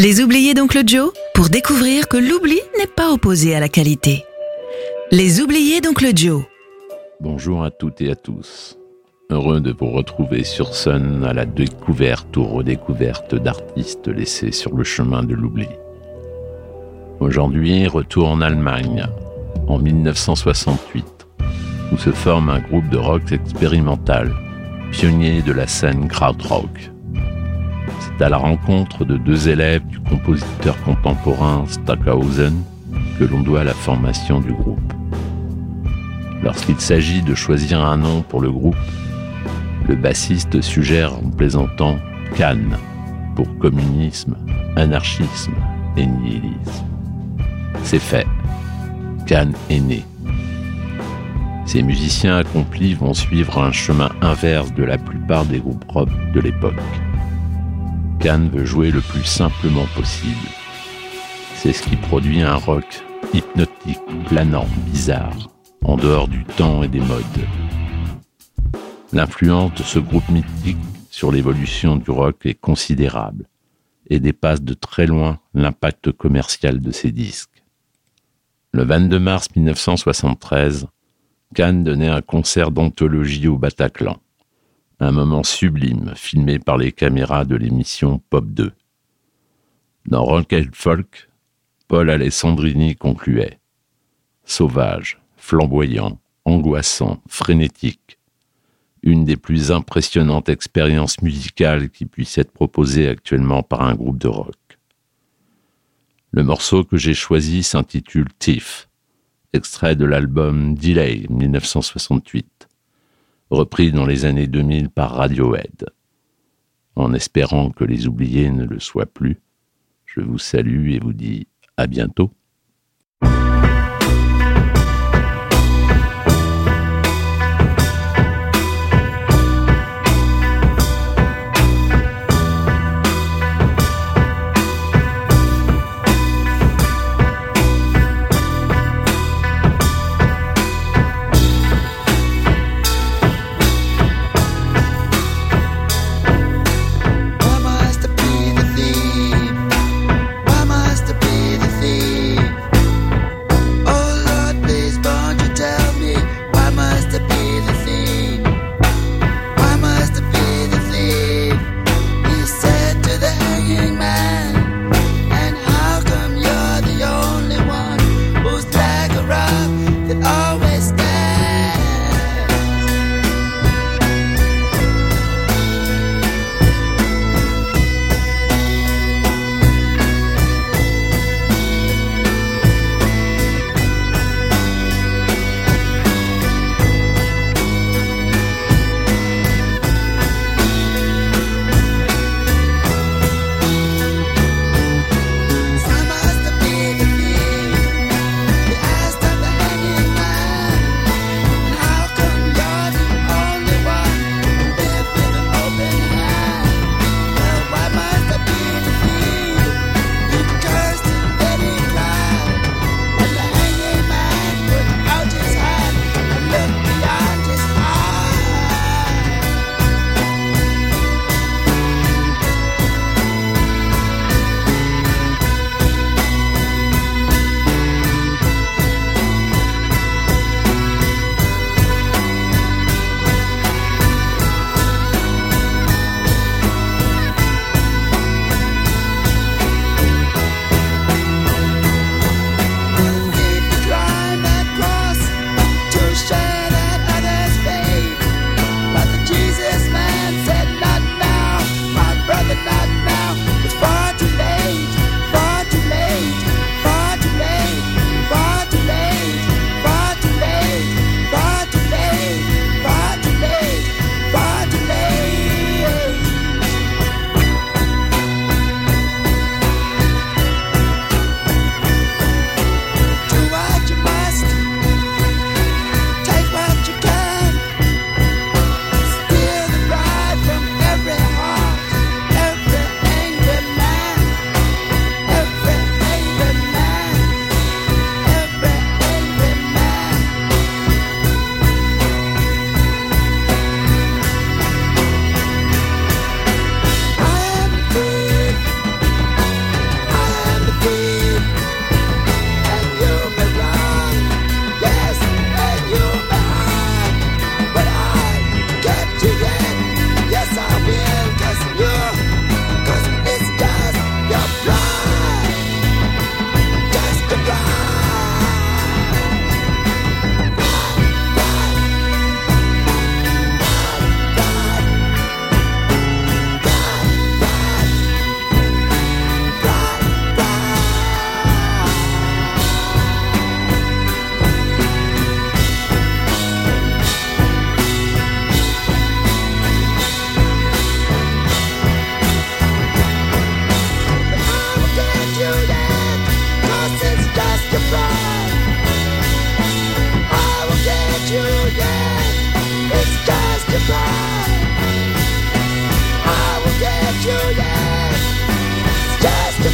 Les oubliés d'Oncle Joe pour découvrir que l'oubli n'est pas opposé à la qualité. Les oubliés d'Oncle Joe. Bonjour à toutes et à tous. Heureux de vous retrouver sur Sun à la découverte ou redécouverte d'artistes laissés sur le chemin de l'oubli. Aujourd'hui, retour en Allemagne, en 1968, où se forme un groupe de rock expérimental, pionnier de la scène krautrock. C'est à la rencontre de deux élèves du compositeur contemporain Stockhausen que l'on doit la formation du groupe. Lorsqu'il s'agit de choisir un nom pour le groupe, le bassiste suggère en plaisantant Cannes pour communisme, anarchisme et nihilisme. C'est fait. Cannes est né. Ces musiciens accomplis vont suivre un chemin inverse de la plupart des groupes rock de l'époque. Cannes veut jouer le plus simplement possible. C'est ce qui produit un rock hypnotique, planant, bizarre, en dehors du temps et des modes. L'influence de ce groupe mythique sur l'évolution du rock est considérable et dépasse de très loin l'impact commercial de ses disques. Le 22 mars 1973, Cannes donnait un concert d'anthologie au Bataclan, un moment sublime filmé par les caméras de l'émission Pop 2. Dans Rock and Folk, Paul Alessandrini concluait Sauvage, flamboyant, angoissant, frénétique, une des plus impressionnantes expériences musicales qui puissent être proposées actuellement par un groupe de rock. Le morceau que j'ai choisi s'intitule Tiff, extrait de l'album Delay 1968, repris dans les années 2000 par Radiohead. En espérant que les oubliés ne le soient plus, je vous salue et vous dis à bientôt.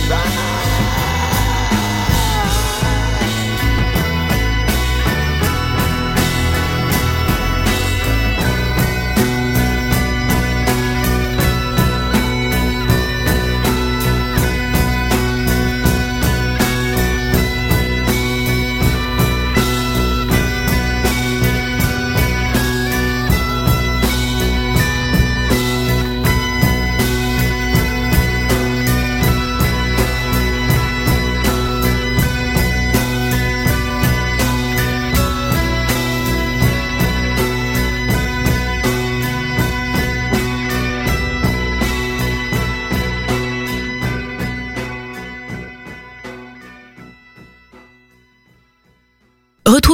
Right.